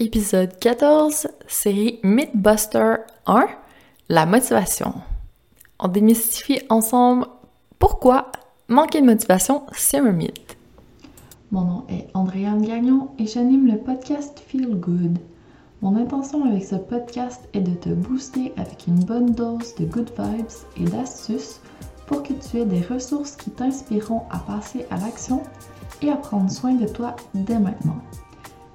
Épisode 14, série Mythbuster 1, la motivation. On démystifie ensemble pourquoi manquer de motivation, c'est un mythe. Mon nom est Andréane Gagnon et j'anime le podcast Feel Good. Mon intention avec ce podcast est de te booster avec une bonne dose de good vibes et d'astuces pour que tu aies des ressources qui t'inspireront à passer à l'action et à prendre soin de toi dès maintenant.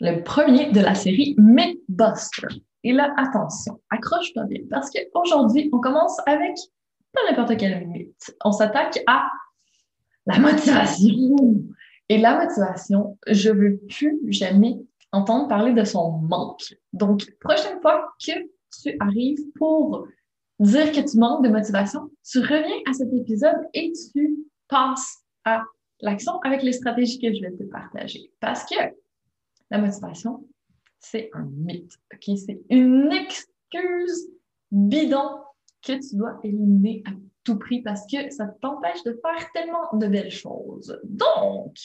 le premier de la série Mythbuster. Et là, attention, accroche-toi bien, parce qu'aujourd'hui, on commence avec pas n'importe quelle mythe. On s'attaque à la motivation. Et la motivation, je veux plus jamais entendre parler de son manque. Donc, prochaine fois que tu arrives pour dire que tu manques de motivation, tu reviens à cet épisode et tu passes à l'action avec les stratégies que je vais te partager. Parce que la motivation, c'est un mythe. OK? C'est une excuse bidon que tu dois éliminer à tout prix parce que ça t'empêche de faire tellement de belles choses. Donc,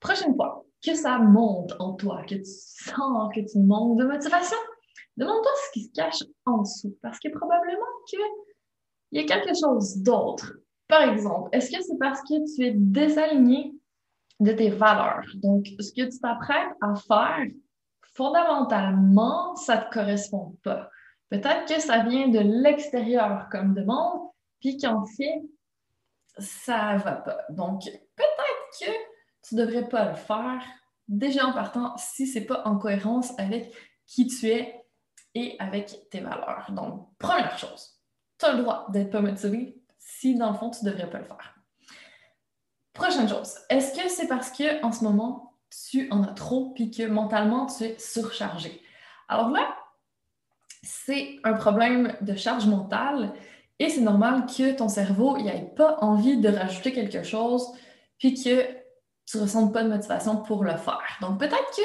prochaine fois que ça monte en toi, que tu sens que tu manques de motivation, demande-toi ce qui se cache en dessous parce que probablement qu'il y a quelque chose d'autre. Par exemple, est-ce que c'est parce que tu es désaligné de tes valeurs. Donc, ce que tu t'apprêtes à faire, fondamentalement, ça ne te correspond pas. Peut-être que ça vient de l'extérieur comme demande, puis qu'en fait, ça ne va pas. Donc, peut-être que tu ne devrais pas le faire déjà en partant si ce n'est pas en cohérence avec qui tu es et avec tes valeurs. Donc, première chose, tu as le droit d'être pas motivé si dans le fond, tu ne devrais pas le faire. Prochaine chose, est-ce que c'est parce que en ce moment, tu en as trop puis que mentalement, tu es surchargé? Alors là, c'est un problème de charge mentale et c'est normal que ton cerveau n'ait pas envie de rajouter quelque chose puis que tu ne ressentes pas de motivation pour le faire. Donc peut-être que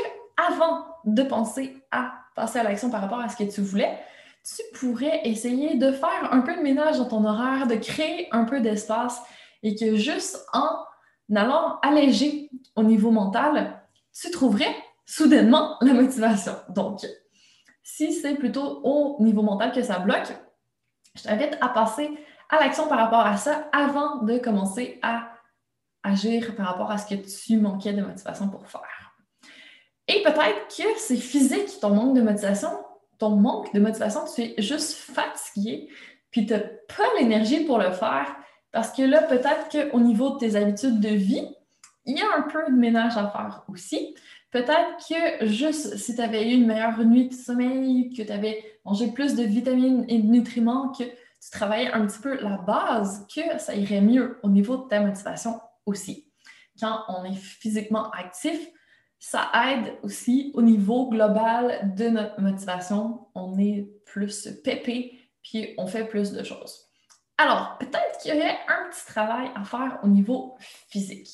avant de penser à passer à l'action par rapport à ce que tu voulais, tu pourrais essayer de faire un peu de ménage dans ton horaire, de créer un peu d'espace et que juste en allant alléger au niveau mental, tu trouverais soudainement la motivation. Donc, si c'est plutôt au niveau mental que ça bloque, je t'invite à passer à l'action par rapport à ça avant de commencer à agir par rapport à ce que tu manquais de motivation pour faire. Et peut-être que c'est physique ton manque de motivation, ton manque de motivation, tu es juste fatigué, puis tu n'as pas l'énergie pour le faire, parce que là, peut-être qu'au niveau de tes habitudes de vie, il y a un peu de ménage à faire aussi. Peut-être que juste si tu avais eu une meilleure nuit de sommeil, que tu avais mangé plus de vitamines et de nutriments, que tu travaillais un petit peu la base, que ça irait mieux au niveau de ta motivation aussi. Quand on est physiquement actif, ça aide aussi au niveau global de notre motivation. On est plus pépé, puis on fait plus de choses. Alors, peut-être qu'il y aurait un petit travail à faire au niveau physique.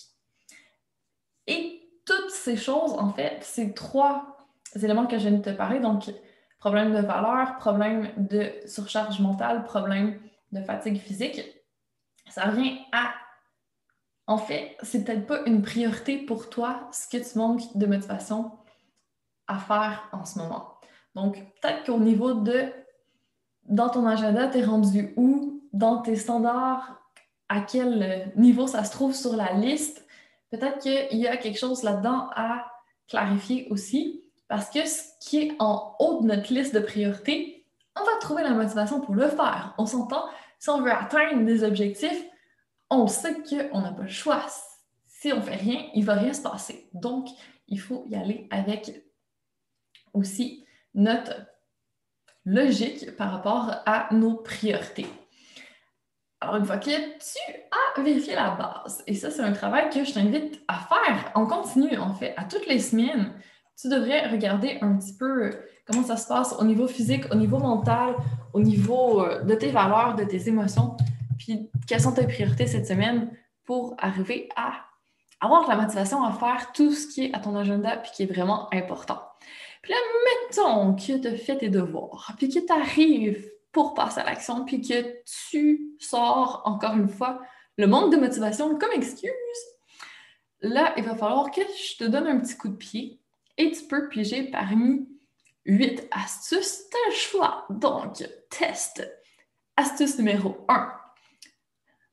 Et toutes ces choses, en fait, ces trois éléments que je viens de te parler, donc problème de valeur, problème de surcharge mentale, problème de fatigue physique, ça revient à en fait, c'est peut-être pas une priorité pour toi ce que tu manques de motivation à faire en ce moment. Donc, peut-être qu'au niveau de dans ton agenda, tu es rendu où? Dans tes standards, à quel niveau ça se trouve sur la liste? Peut-être qu'il y a quelque chose là-dedans à clarifier aussi, parce que ce qui est en haut de notre liste de priorités, on va trouver la motivation pour le faire. On s'entend, si on veut atteindre des objectifs, on sait qu'on n'a pas le choix. Si on ne fait rien, il ne va rien se passer. Donc, il faut y aller avec aussi notre logique par rapport à nos priorités. Alors, une fois que tu as vérifié la base, et ça, c'est un travail que je t'invite à faire en continu, en fait, à toutes les semaines, tu devrais regarder un petit peu comment ça se passe au niveau physique, au niveau mental, au niveau euh, de tes valeurs, de tes émotions, puis quelles sont tes priorités cette semaine pour arriver à avoir la motivation à faire tout ce qui est à ton agenda puis qui est vraiment important. Puis là, mettons que tu as fait tes devoirs, puis que tu arrives pour passer à l'action, puis que tu sors encore une fois le manque de motivation comme excuse. Là, il va falloir que je te donne un petit coup de pied et tu peux piger parmi huit astuces. Tu as le choix. Donc, test. Astuce numéro 1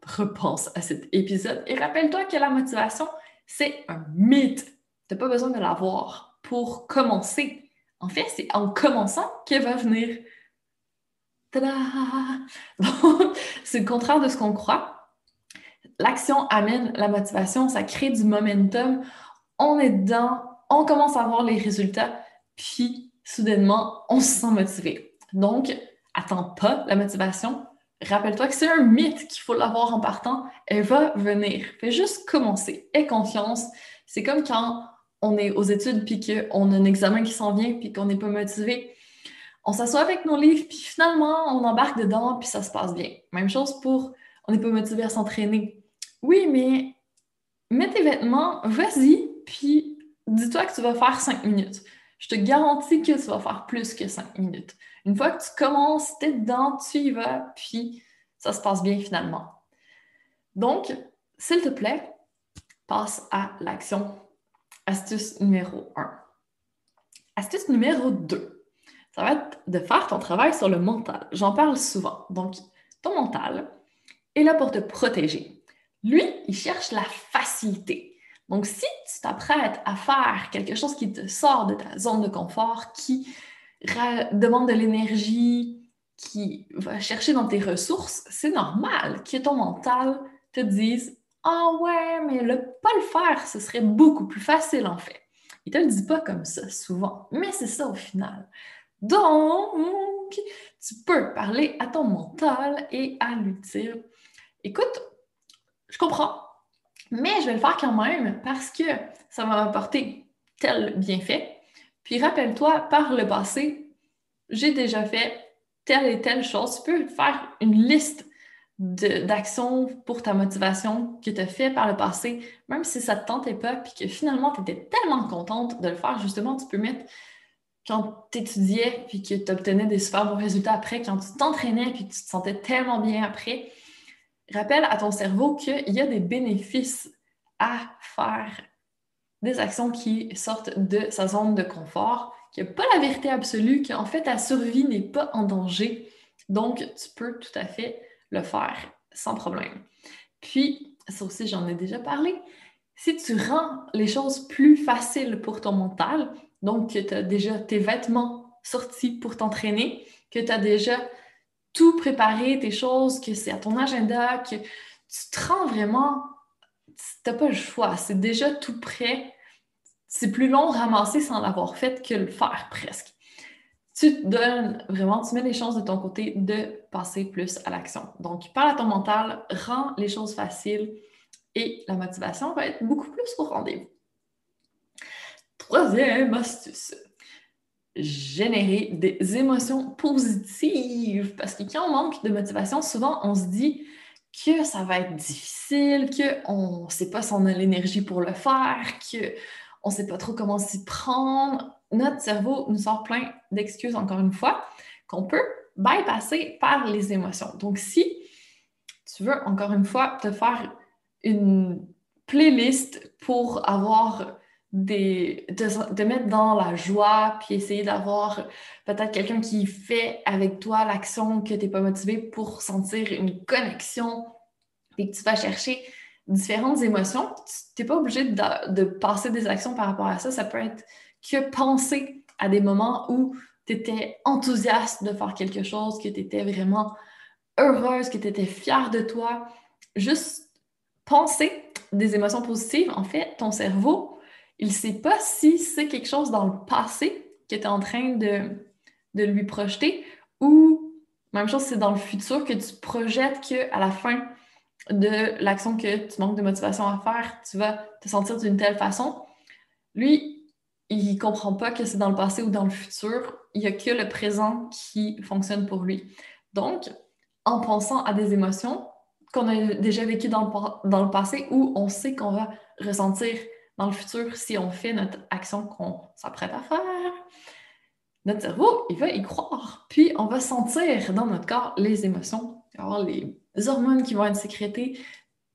repense à cet épisode et rappelle-toi que la motivation, c'est un mythe. Tu n'as pas besoin de l'avoir pour commencer. En fait, c'est en commençant qu'elle va venir. c'est le contraire de ce qu'on croit. L'action amène la motivation, ça crée du momentum. On est dedans, on commence à voir les résultats, puis soudainement, on se sent motivé. Donc, attends pas la motivation, Rappelle-toi que c'est un mythe qu'il faut l'avoir en partant. Elle va venir. Fais juste commencer. Aie confiance. C'est comme quand on est aux études puis qu'on a un examen qui s'en vient puis qu'on n'est pas motivé. On s'assoit avec nos livres puis finalement on embarque dedans puis ça se passe bien. Même chose pour on n'est pas motivé à s'entraîner. Oui, mais mets tes vêtements, vas-y puis dis-toi que tu vas faire cinq minutes. Je te garantis que tu vas faire plus que cinq minutes. Une fois que tu commences, tu es dedans, tu y vas, puis ça se passe bien finalement. Donc, s'il te plaît, passe à l'action. Astuce numéro 1. Astuce numéro 2, ça va être de faire ton travail sur le mental. J'en parle souvent. Donc, ton mental est là pour te protéger. Lui, il cherche la facilité. Donc, si tu t'apprêtes à faire quelque chose qui te sort de ta zone de confort, qui demande de l'énergie, qui va chercher dans tes ressources, c'est normal que ton mental te dise Ah ouais, mais le pas le faire, ce serait beaucoup plus facile en fait. Il te le dit pas comme ça souvent, mais c'est ça au final. Donc, tu peux parler à ton mental et à lui dire Écoute, je comprends, mais je vais le faire quand même parce que ça va m'apporter tel bienfait puis rappelle-toi, par le passé, j'ai déjà fait telle et telle chose. Tu peux faire une liste d'actions pour ta motivation que tu as fait par le passé, même si ça ne te tentait pas, puis que finalement tu étais tellement contente de le faire, justement, tu peux mettre quand tu étudiais, puis que tu obtenais des super bons résultats après, quand tu t'entraînais, puis que tu te sentais tellement bien après. Rappelle à ton cerveau qu'il y a des bénéfices à faire des actions qui sortent de sa zone de confort, qu'il n'y a pas la vérité absolue, qu'en fait ta survie n'est pas en danger. Donc, tu peux tout à fait le faire sans problème. Puis, ça aussi, j'en ai déjà parlé, si tu rends les choses plus faciles pour ton mental, donc que tu as déjà tes vêtements sortis pour t'entraîner, que tu as déjà tout préparé, tes choses, que c'est à ton agenda, que tu te rends vraiment t'as pas le choix. C'est déjà tout prêt. C'est plus long ramasser sans l'avoir fait que le faire presque. tu donnes vraiment, tu mets les chances de ton côté de passer plus à l'action. Donc, parle à ton mental, rends les choses faciles et la motivation va être beaucoup plus au rendez-vous. Troisième astuce, générer des émotions positives. Parce que quand on manque de motivation, souvent on se dit que ça va être difficile, qu'on ne sait pas si on a l'énergie pour le faire, qu'on ne sait pas trop comment s'y prendre. Notre cerveau nous sort plein d'excuses, encore une fois, qu'on peut bypasser par les émotions. Donc, si tu veux, encore une fois, te faire une playlist pour avoir des, de, mettre dans la joie, puis essayer d'avoir peut-être quelqu'un qui fait avec toi l'action que tu n'es pas motivé pour sentir une connexion, et que tu vas chercher différentes émotions. Tu n'es pas obligé de, de, passer des actions par rapport à ça. Ça peut être que penser à des moments où tu étais enthousiaste de faire quelque chose, que tu étais vraiment heureuse, que tu étais fière de toi. Juste penser des émotions positives, en fait, ton cerveau il ne sait pas si c'est quelque chose dans le passé que tu es en train de, de lui projeter ou, même chose, c'est dans le futur que tu projettes qu'à la fin de l'action que tu manques de motivation à faire, tu vas te sentir d'une telle façon. Lui, il ne comprend pas que c'est dans le passé ou dans le futur. Il n'y a que le présent qui fonctionne pour lui. Donc, en pensant à des émotions qu'on a déjà vécues dans le, dans le passé ou on sait qu'on va ressentir dans le futur, si on fait notre action qu'on s'apprête à faire, notre cerveau, il va y croire. Puis, on va sentir dans notre corps les émotions, les hormones qui vont être sécrétées.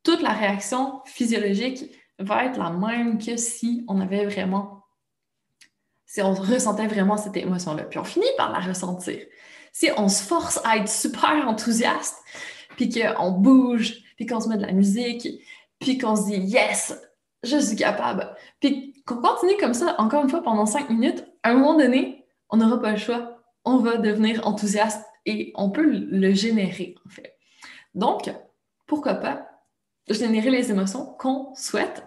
Toute la réaction physiologique va être la même que si on avait vraiment, si on ressentait vraiment cette émotion-là. Puis, on finit par la ressentir. Si on se force à être super enthousiaste, puis qu'on bouge, puis qu'on se met de la musique, puis qu'on se dit yes, je suis capable. Puis qu'on continue comme ça, encore une fois, pendant cinq minutes, à un moment donné, on n'aura pas le choix. On va devenir enthousiaste et on peut le générer, en fait. Donc, pourquoi pas générer les émotions qu'on souhaite,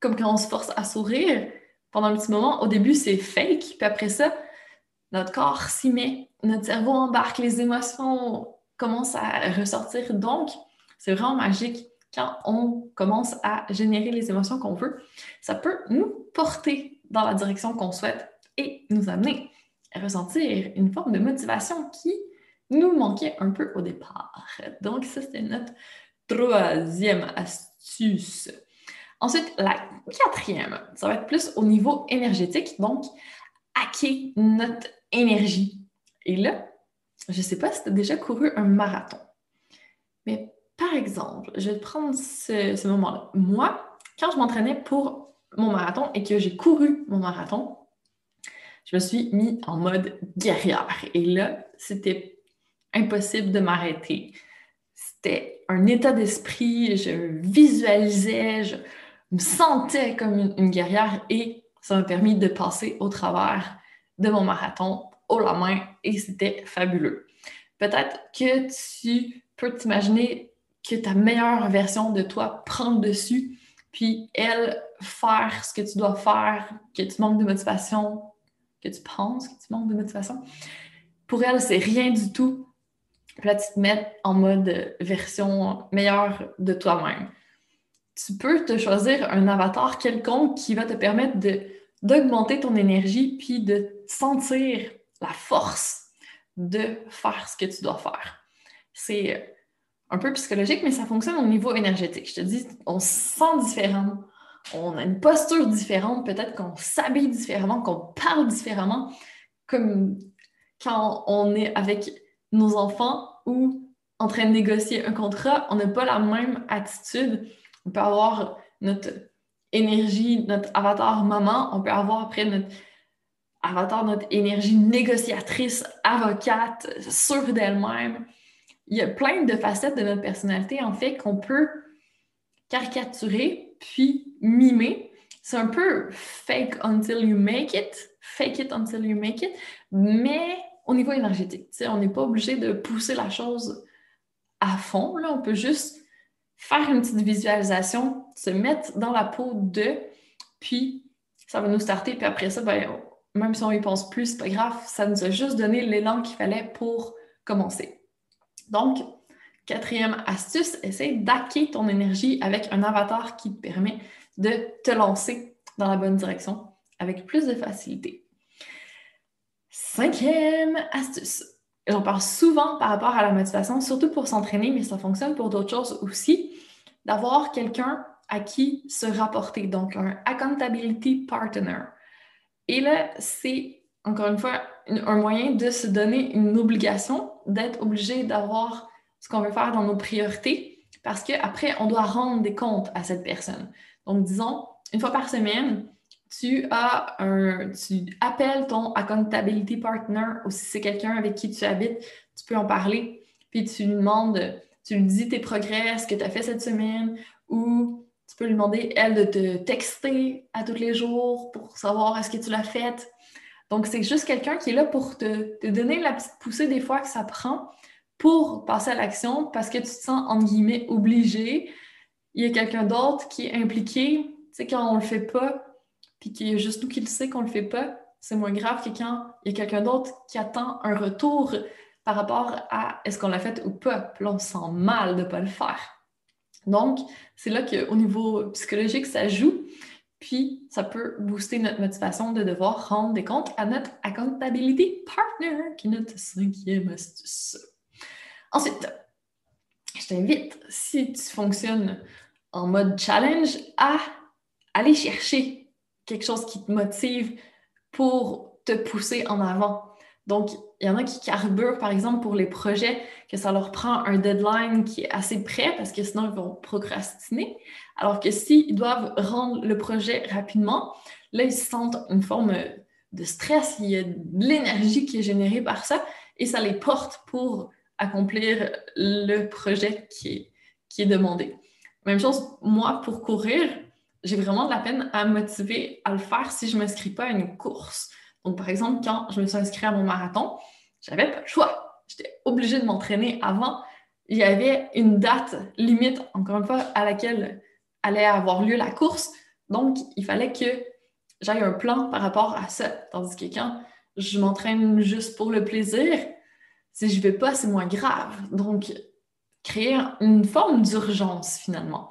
comme quand on se force à sourire pendant un petit moment. Au début, c'est fake, puis après ça, notre corps s'y met, notre cerveau embarque, les émotions commencent à ressortir. Donc, c'est vraiment magique quand on commence à générer les émotions qu'on veut, ça peut nous porter dans la direction qu'on souhaite et nous amener à ressentir une forme de motivation qui nous manquait un peu au départ. Donc, ça, c'était notre troisième astuce. Ensuite, la quatrième, ça va être plus au niveau énergétique, donc hacker notre énergie. Et là, je ne sais pas si tu as déjà couru un marathon, mais par exemple, je vais prendre ce, moment-là. Moi, quand je m'entraînais pour mon marathon et que j'ai couru mon marathon, je me suis mis en mode guerrière. Et là, c'était impossible de m'arrêter. C'était un état d'esprit, je visualisais, je me sentais comme une, une, guerrière et ça m'a permis de passer au travers de mon marathon haut la main et c'était fabuleux. Peut-être que tu peux t'imaginer que ta meilleure version de toi prend le dessus, puis elle, faire ce que tu dois faire, que tu manques de motivation, que tu penses que tu manques de motivation. Pour elle, c'est rien du tout. Puis là, tu te mets en mode version meilleure de toi-même. Tu peux te choisir un avatar quelconque qui va te permettre d'augmenter ton énergie puis de sentir la force de faire ce que tu dois faire. C'est un peu psychologique, mais ça fonctionne au niveau énergétique. Je te dis, on se sent différent, on a une posture différente, peut-être qu'on s'habille différemment, qu'on parle différemment, comme quand on est avec nos enfants ou en train de négocier un contrat, on n'a pas la même attitude. On peut avoir notre énergie, notre avatar maman, on peut avoir après notre avatar, notre énergie négociatrice, avocate, sûre d'elle-même il y a plein de facettes de notre personnalité, en fait, qu'on peut caricaturer puis mimer. C'est un peu fake until you make it, fake it until you make it, mais au niveau énergétique. On n'est pas obligé de pousser la chose à fond. On peut juste faire une petite visualisation, se mettre dans la peau de, puis ça va nous starter, puis après ça, ben, même si on y pense plus, c'est pas grave, ça nous a juste donné l'élan qu'il fallait pour commencer. Donc, quatrième astuce, essaie d'hacker ton énergie avec un avatar qui te permet de te lancer dans la bonne direction avec plus de facilité. Cinquième astuce. J'en parle souvent par rapport à la motivation, surtout pour s'entraîner, mais ça fonctionne pour d'autres choses aussi, d'avoir quelqu'un à qui se rapporter, donc un accountability partner. Et là, c'est encore une fois un moyen de se donner une obligation, d'être obligé d'avoir ce qu'on veut faire dans nos priorités, parce qu'après, on doit rendre des comptes à cette personne. Donc, disons, une fois par semaine, tu as un, tu appelles ton accountability partner ou si c'est quelqu'un avec qui tu habites, tu peux en parler, puis tu lui demandes, tu lui dis tes progrès, ce que tu as fait cette semaine, ou tu peux lui demander, elle, de te texter à tous les jours pour savoir est-ce que tu l'as fait. Donc, c'est juste quelqu'un qui est là pour te, donner la petite poussée des fois que ça prend pour passer à l'action parce que tu te sens, entre guillemets, obligé. Il y a quelqu'un d'autre qui est impliqué. Tu sais, quand on le fait pas, puis qu'il y a juste nous qui le sait qu'on le fait pas, c'est moins grave que quand il y a quelqu'un d'autre qui attend un retour par rapport à est-ce qu'on l'a fait ou pas. Puis là, on sent mal de ne pas le faire. Donc, c'est là qu'au niveau psychologique, ça joue. Puis, ça peut booster notre motivation de devoir rendre des comptes à notre accountability partner, qui est notre cinquième astuce. Ensuite, je t'invite, si tu fonctionnes en mode challenge, à aller chercher quelque chose qui te motive pour te pousser en avant. Donc, il y en a qui carburent, par exemple, pour les projets, que ça leur prend un deadline qui est assez près parce que sinon, ils vont procrastiner. Alors que s'ils doivent rendre le projet rapidement, là, ils sentent une forme de stress, il y a de l'énergie qui est générée par ça et ça les porte pour accomplir le projet qui est, qui est demandé. Même chose, moi, pour courir, j'ai vraiment de la peine à me motiver à le faire si je ne m'inscris pas à une course. Donc, par exemple, quand je me suis inscrite à mon marathon, j'avais pas le choix. J'étais obligée de m'entraîner avant. Il y avait une date limite, encore une fois, à laquelle allait avoir lieu la course. Donc, il fallait que j'aille un plan par rapport à ça. Tandis que quand je m'entraîne juste pour le plaisir, si je ne vais pas, c'est moins grave. Donc, créer une forme d'urgence finalement.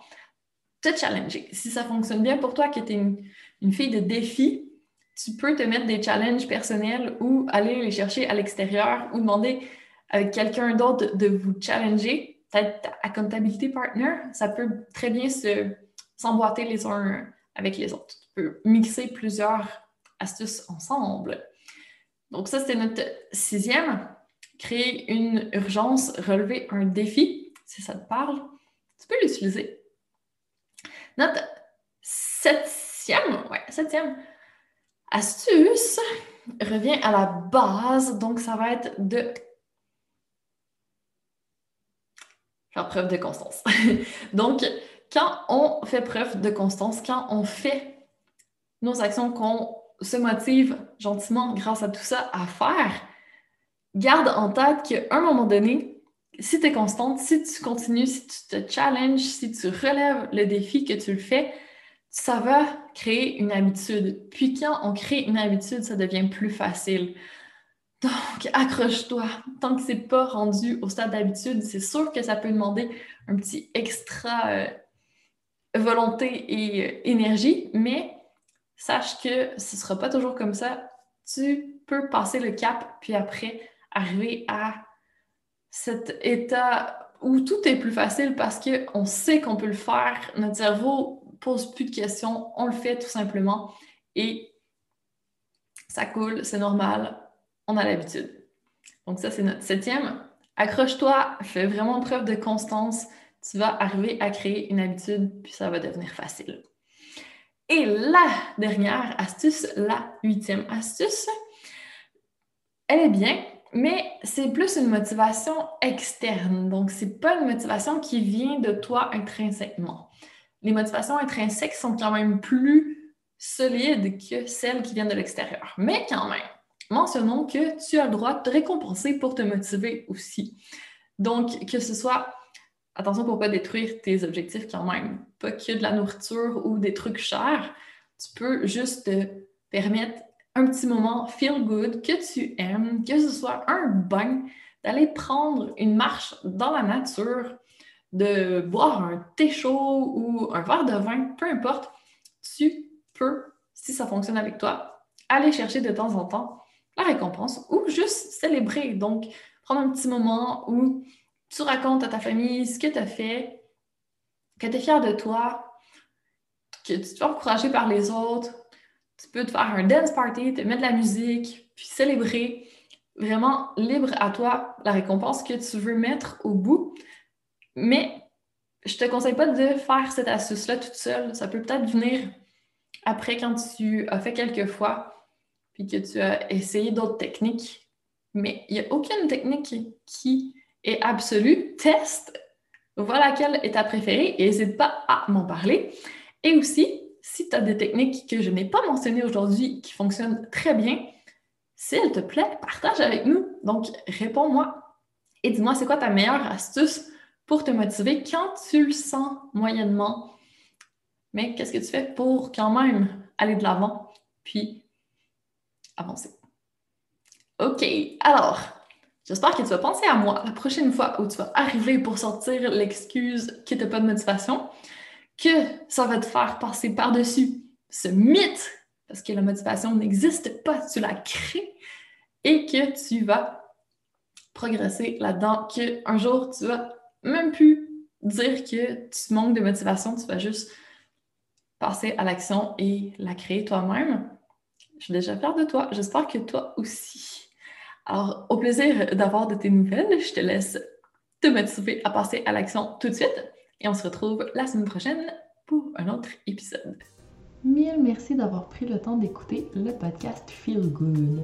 Te challenger. Si ça fonctionne bien pour toi, que tu es une, une fille de défi, tu peux te mettre des challenges personnels ou aller les chercher à l'extérieur ou demander avec quelqu'un d'autre de vous challenger. Peut-être accountability partner, ça peut très bien se, s'emboîter les uns avec les autres. Tu peux mixer plusieurs astuces ensemble. Donc ça, c'était notre sixième. Créer une urgence, relever un défi, si ça te parle, tu peux l'utiliser. Notre septième, ouais, septième, astuce revient à la base, donc ça va être de faire preuve de constance. donc, quand on fait preuve de constance, quand on fait nos actions qu'on se motive gentiment grâce à tout ça à faire, garde en tête qu'à un moment donné, si tu es constante, si tu continues, si tu te challenges, si tu relèves le défi que tu le fais, ça va créer une habitude. Puis quand on crée une habitude, ça devient plus facile. Donc, accroche-toi. Tant que c'est pas rendu au stade d'habitude, c'est sûr que ça peut demander un petit extra euh, volonté et euh, énergie, mais sache que ce sera pas toujours comme ça. Tu peux passer le cap, puis après arriver à cet état où tout est plus facile parce qu'on sait qu'on peut le faire. Notre cerveau pose plus de questions, on le fait tout simplement et ça coule, c'est normal, on a l'habitude. Donc ça, c'est notre septième. Accroche-toi, fais vraiment preuve de constance, tu vas arriver à créer une habitude, puis ça va devenir facile. Et la dernière astuce, la huitième astuce, elle est bien, mais c'est plus une motivation externe. Donc, c'est pas une motivation qui vient de toi intrinsèquement les motivations intrinsèques sont quand même plus solides que celles qui viennent de l'extérieur. Mais quand même, mentionnons que tu as le droit de te récompenser pour te motiver aussi. Donc, que ce soit, attention pour ne pas détruire tes objectifs quand même, pas que de la nourriture ou des trucs chers, tu peux juste te permettre un petit moment feel good que tu aimes, que ce soit un bain, d'aller prendre une marche dans la nature, de boire un thé chaud ou un verre de vin, peu importe, tu peux, si ça fonctionne avec toi, aller chercher de temps en temps la récompense ou juste célébrer. Donc, prendre un petit moment où tu racontes à ta famille ce que tu as fait, que tu es fier de toi, que tu te fais encourager par les autres. Tu peux te faire un dance party, te mettre de la musique, puis célébrer. Vraiment libre à toi la récompense que tu veux mettre au bout. Mais je te conseille pas de faire cette astuce-là toute seule. Ça peut peut-être venir après quand tu as fait quelques fois, puis que tu as essayé d'autres techniques. Mais il n'y a aucune technique qui est absolue. Teste, vois laquelle est ta préférée et n'hésite pas à m'en parler. Et aussi, si tu as des techniques que je n'ai pas mentionnées aujourd'hui qui fonctionnent très bien, s'il te plaît, partage avec nous. Donc, réponds-moi et dis-moi c'est quoi ta meilleure astuce pour te motiver quand tu le sens moyennement. Mais qu'est-ce que tu fais pour quand même aller de l'avant puis avancer? OK, alors, j'espère que tu vas penser à moi la prochaine fois où tu vas arriver pour sortir l'excuse que tu pas de motivation, que ça va te faire passer par-dessus ce mythe, parce que la motivation n'existe pas, tu la crées, et que tu vas progresser là-dedans, qu'un jour tu vas même plus dire que tu manques de motivation, tu vas juste passer à l'action et la créer toi-même. Je suis déjà fière de toi. J'espère que toi aussi. Alors, au plaisir d'avoir de tes nouvelles. Je te laisse te motiver à passer à l'action tout de suite. Et on se retrouve la semaine prochaine pour un autre épisode. Mille merci d'avoir pris le temps d'écouter le podcast Feel Good.